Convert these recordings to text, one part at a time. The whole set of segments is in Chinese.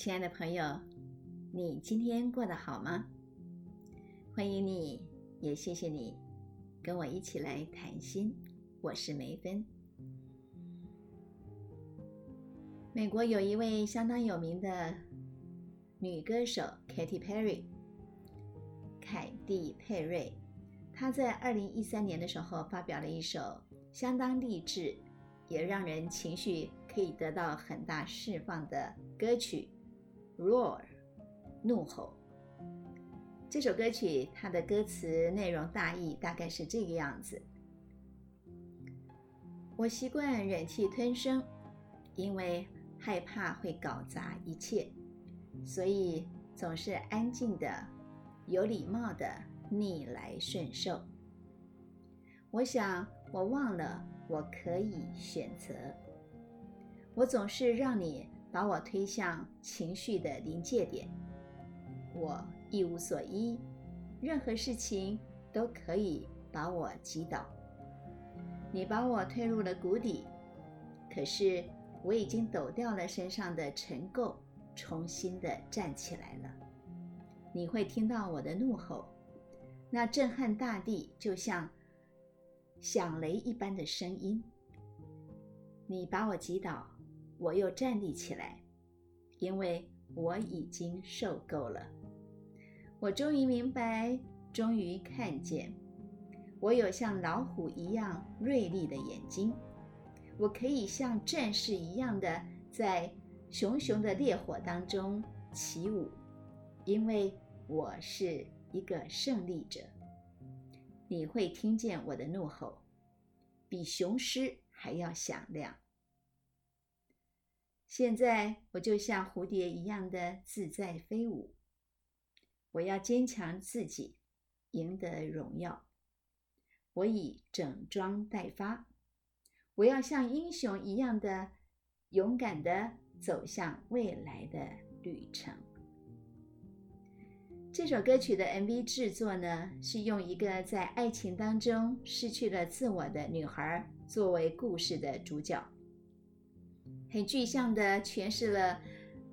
亲爱的朋友，你今天过得好吗？欢迎你，也谢谢你跟我一起来谈心。我是梅芬。美国有一位相当有名的女歌手 Katy Perry，凯蒂·佩瑞。她在二零一三年的时候发表了一首相当励志，也让人情绪可以得到很大释放的歌曲《Roar》，怒吼。这首歌曲它的歌词内容大意大概是这个样子：我习惯忍气吞声，因为害怕会搞砸一切，所以总是安静的、有礼貌的逆来顺受。我想，我忘了我可以选择。我总是让你把我推向情绪的临界点，我一无所依，任何事情都可以把我击倒。你把我推入了谷底，可是我已经抖掉了身上的尘垢，重新的站起来了。你会听到我的怒吼，那震撼大地，就像响雷一般的声音。你把我击倒。我又站立起来，因为我已经受够了。我终于明白，终于看见，我有像老虎一样锐利的眼睛。我可以像战士一样的在熊熊的烈火当中起舞，因为我是一个胜利者。你会听见我的怒吼，比雄狮还要响亮。现在我就像蝴蝶一样的自在飞舞。我要坚强自己，赢得荣耀。我已整装待发。我要像英雄一样的勇敢的走向未来的旅程。这首歌曲的 MV 制作呢，是用一个在爱情当中失去了自我的女孩作为故事的主角。很具象的诠释了，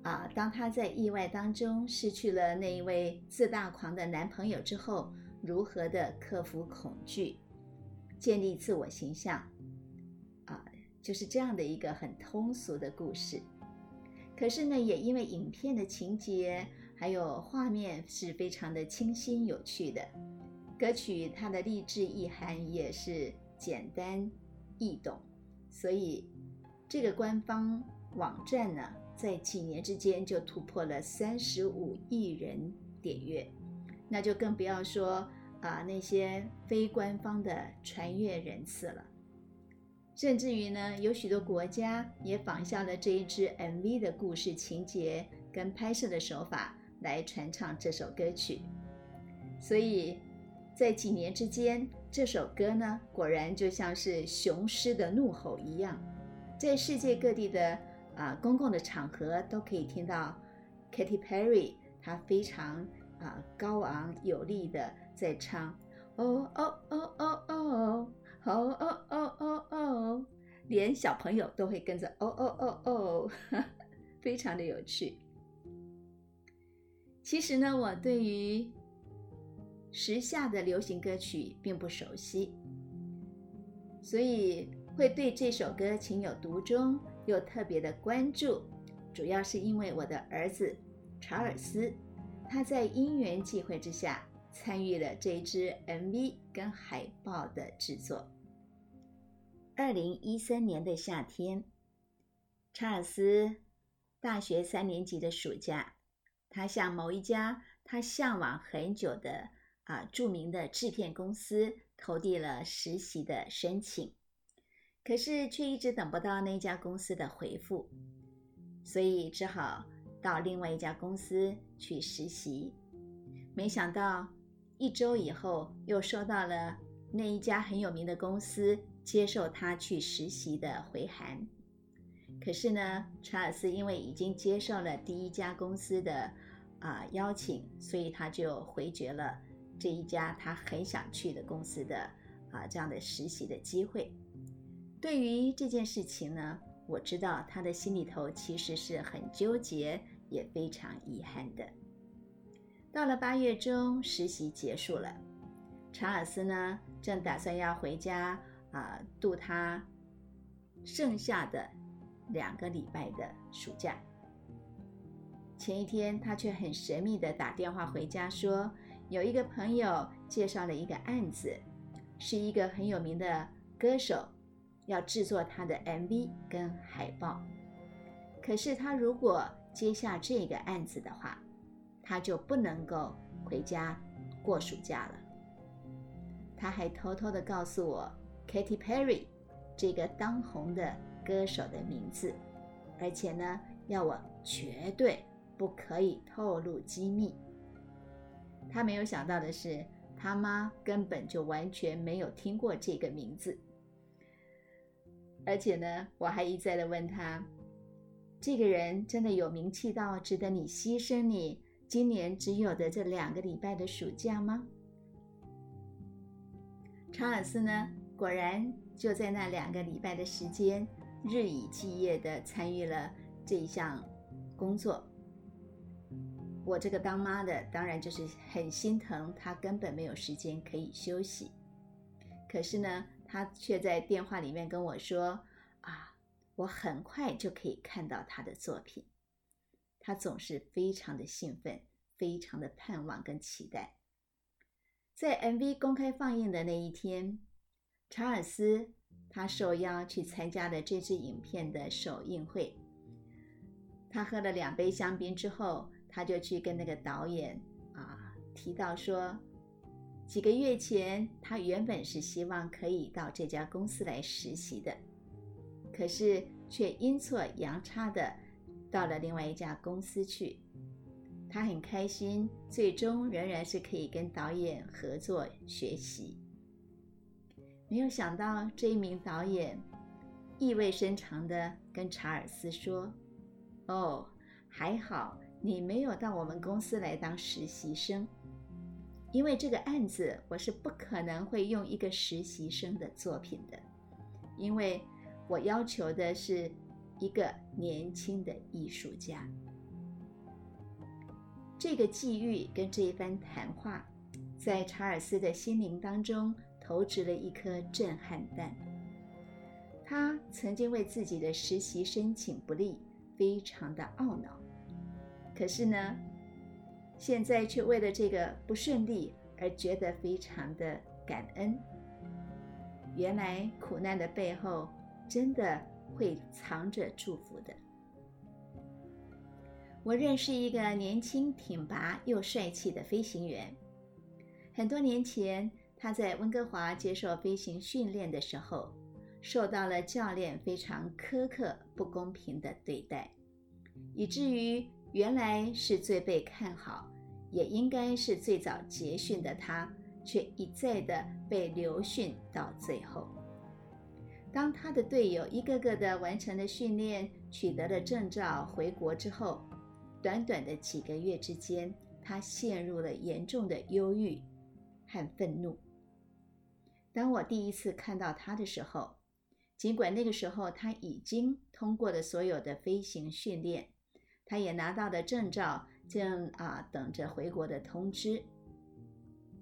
啊，当她在意外当中失去了那一位自大狂的男朋友之后，如何的克服恐惧，建立自我形象，啊，就是这样的一个很通俗的故事。可是呢，也因为影片的情节还有画面是非常的清新有趣的，歌曲它的励志意涵也是简单易懂，所以。这个官方网站呢，在几年之间就突破了三十五亿人点阅，那就更不要说啊那些非官方的传阅人次了。甚至于呢，有许多国家也仿效了这一支 MV 的故事情节跟拍摄的手法来传唱这首歌曲。所以在几年之间，这首歌呢，果然就像是雄狮的怒吼一样。在世界各地的啊公共的场合都可以听到 Katy Perry，她非常啊高昂有力的在唱哦哦哦哦哦哦哦哦哦哦，连小朋友都会跟着哦哦哦哦，非常的有趣。其实呢，我对于时下的流行歌曲并不熟悉，所以。会对这首歌情有独钟，又特别的关注，主要是因为我的儿子查尔斯，他在因缘际会之下参与了这支 MV 跟海报的制作。二零一三年的夏天，查尔斯大学三年级的暑假，他向某一家他向往很久的啊著名的制片公司投递了实习的申请。可是却一直等不到那家公司的回复，所以只好到另外一家公司去实习。没想到一周以后，又收到了那一家很有名的公司接受他去实习的回函。可是呢，查尔斯因为已经接受了第一家公司的啊邀请，所以他就回绝了这一家他很想去的公司的啊这样的实习的机会。对于这件事情呢，我知道他的心里头其实是很纠结，也非常遗憾的。到了八月中，实习结束了，查尔斯呢正打算要回家啊度他剩下的两个礼拜的暑假。前一天，他却很神秘的打电话回家说，有一个朋友介绍了一个案子，是一个很有名的歌手要制作他的 MV 跟海报。可是他如果接下这个案子的话，他就不能够回家过暑假了。他还偷偷的告诉我 Katy Perry 这个当红的歌手的名字，而且呢，要我绝对不可以透露机密。他没有想到的是，他妈根本就完全没有听过这个名字，而且呢，我还一再的问他。这个人真的有名气到值得你牺牲你今年只有的这两个礼拜的暑假吗？查尔斯呢？果然就在那两个礼拜的时间，日以继夜的参与了这一项工作。我这个当妈的当然就是很心疼他，根本没有时间可以休息。可是呢，他却在电话里面跟我说。啊我很快就可以看到他的作品，他总是非常的兴奋，非常的盼望跟期待。在 MV 公开放映的那一天，查尔斯他受邀去参加了这支影片的首映会。他喝了两杯香槟之后，他就去跟那个导演啊提到说，几个月前他原本是希望可以到这家公司来实习的。可是却阴错阳差的到了另外一家公司去，他很开心，最终仍然是可以跟导演合作学习。没有想到这一名导演意味深长的跟查尔斯说：“哦，还好你没有到我们公司来当实习生，因为这个案子我是不可能会用一个实习生的作品的，因为。”我要求的是一个年轻的艺术家。这个际遇跟这一番谈话，在查尔斯的心灵当中投掷了一颗震撼弹。他曾经为自己的实习申请不利非常的懊恼，可是呢，现在却为了这个不顺利而觉得非常的感恩。原来苦难的背后。真的会藏着祝福的。我认识一个年轻挺拔又帅气的飞行员。很多年前，他在温哥华接受飞行训练的时候，受到了教练非常苛刻、不公平的对待，以至于原来是最被看好，也应该是最早结训的他，却一再的被留训到最后。当他的队友一个个的完成了训练，取得了证照，回国之后，短短的几个月之间，他陷入了严重的忧郁和愤怒。当我第一次看到他的时候，尽管那个时候他已经通过了所有的飞行训练，他也拿到了证照，正啊等着回国的通知。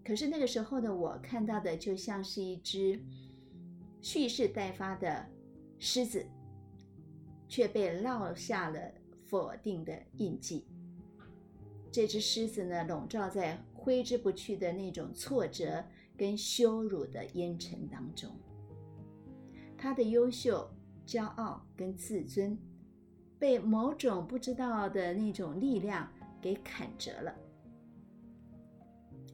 可是那个时候的我看到的，就像是一只。蓄势待发的狮子，却被烙下了否定的印记。这只狮子呢，笼罩在挥之不去的那种挫折跟羞辱的烟尘当中。他的优秀、骄傲跟自尊，被某种不知道的那种力量给砍折了。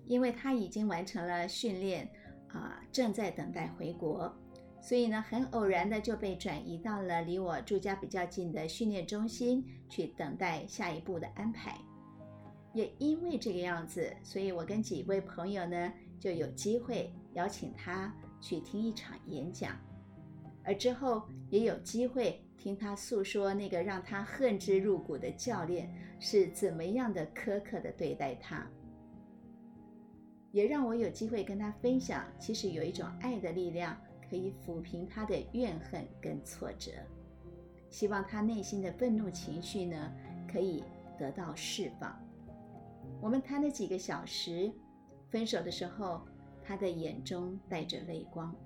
因为他已经完成了训练，啊，正在等待回国。所以呢，很偶然的就被转移到了离我住家比较近的训练中心去等待下一步的安排。也因为这个样子，所以我跟几位朋友呢就有机会邀请他去听一场演讲，而之后也有机会听他诉说那个让他恨之入骨的教练是怎么样的苛刻的对待他，也让我有机会跟他分享，其实有一种爱的力量。可以抚平他的怨恨跟挫折，希望他内心的愤怒情绪呢，可以得到释放。我们谈了几个小时，分手的时候，他的眼中带着泪光。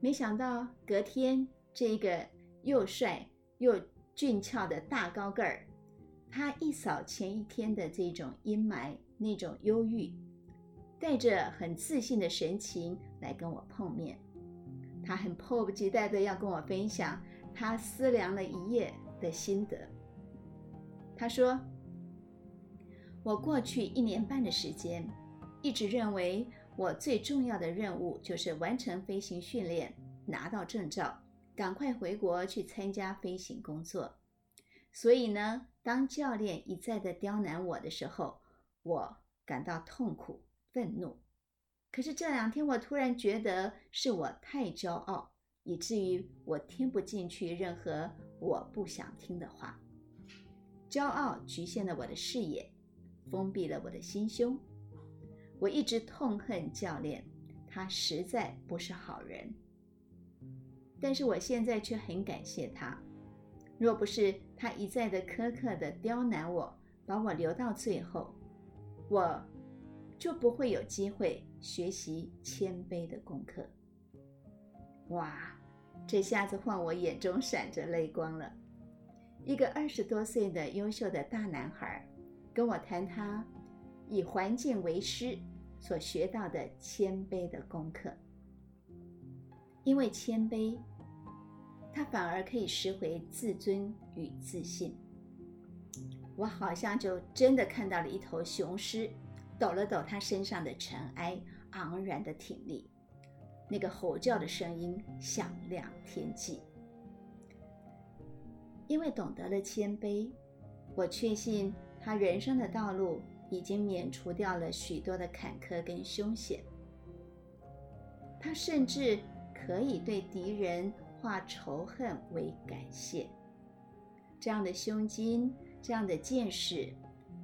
没想到隔天，这个又帅又俊俏的大高个儿，他一扫前一天的这种阴霾、那种忧郁，带着很自信的神情来跟我碰面。他很迫不及待的要跟我分享他思量了一夜的心得。他说：“我过去一年半的时间，一直认为。”我最重要的任务就是完成飞行训练，拿到证照，赶快回国去参加飞行工作。所以呢，当教练一再的刁难我的时候，我感到痛苦、愤怒。可是这两天，我突然觉得是我太骄傲，以至于我听不进去任何我不想听的话。骄傲局限了我的视野，封闭了我的心胸。我一直痛恨教练，他实在不是好人。但是我现在却很感谢他，若不是他一再的苛刻的刁难我，把我留到最后，我就不会有机会学习谦卑的功课。哇，这下子换我眼中闪着泪光了。一个二十多岁的优秀的大男孩，跟我谈他。以环境为师所学到的谦卑的功课，因为谦卑，他反而可以拾回自尊与自信。我好像就真的看到了一头雄狮，抖了抖它身上的尘埃，昂然的挺立，那个吼叫的声音响亮天际。因为懂得了谦卑，我确信他人生的道路。已经免除掉了许多的坎坷跟凶险。他甚至可以对敌人化仇恨为感谢。这样的胸襟，这样的见识，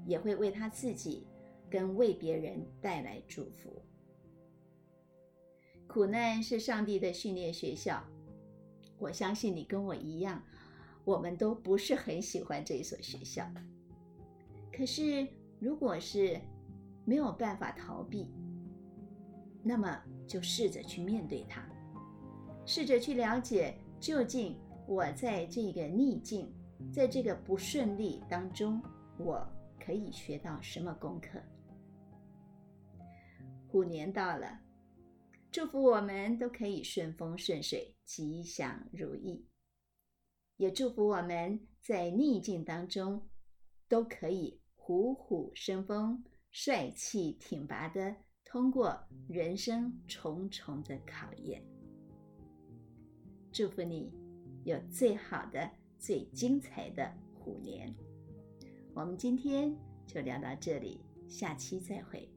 也会为他自己跟为别人带来祝福。苦难是上帝的训练学校。我相信你跟我一样，我们都不是很喜欢这一所学校。可是。如果是没有办法逃避，那么就试着去面对它，试着去了解究竟我在这个逆境，在这个不顺利当中，我可以学到什么功课。虎年到了，祝福我们都可以顺风顺水、吉祥如意，也祝福我们在逆境当中都可以。虎虎生风，帅气挺拔的通过人生重重的考验。祝福你有最好的、最精彩的虎年。我们今天就聊到这里，下期再会。